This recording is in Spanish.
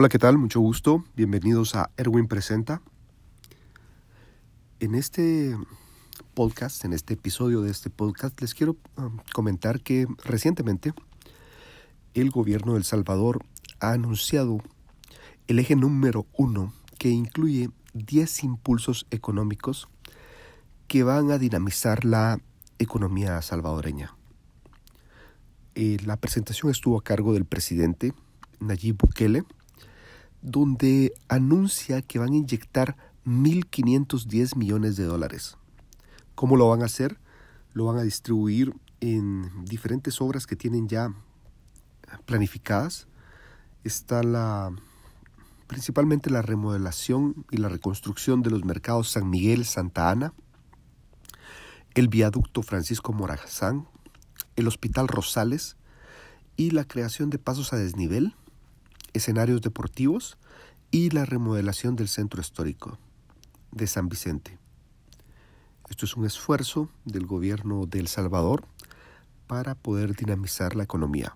Hola, ¿qué tal? Mucho gusto. Bienvenidos a Erwin Presenta. En este podcast, en este episodio de este podcast, les quiero um, comentar que recientemente el gobierno de Salvador ha anunciado el eje número uno que incluye 10 impulsos económicos que van a dinamizar la economía salvadoreña. Eh, la presentación estuvo a cargo del presidente Nayib Bukele, donde anuncia que van a inyectar 1.510 millones de dólares. ¿Cómo lo van a hacer? Lo van a distribuir en diferentes obras que tienen ya planificadas. Está la principalmente la remodelación y la reconstrucción de los mercados San Miguel, Santa Ana, el viaducto Francisco Morazán, el Hospital Rosales y la creación de pasos a desnivel escenarios deportivos y la remodelación del centro histórico de San Vicente. Esto es un esfuerzo del gobierno de El Salvador para poder dinamizar la economía.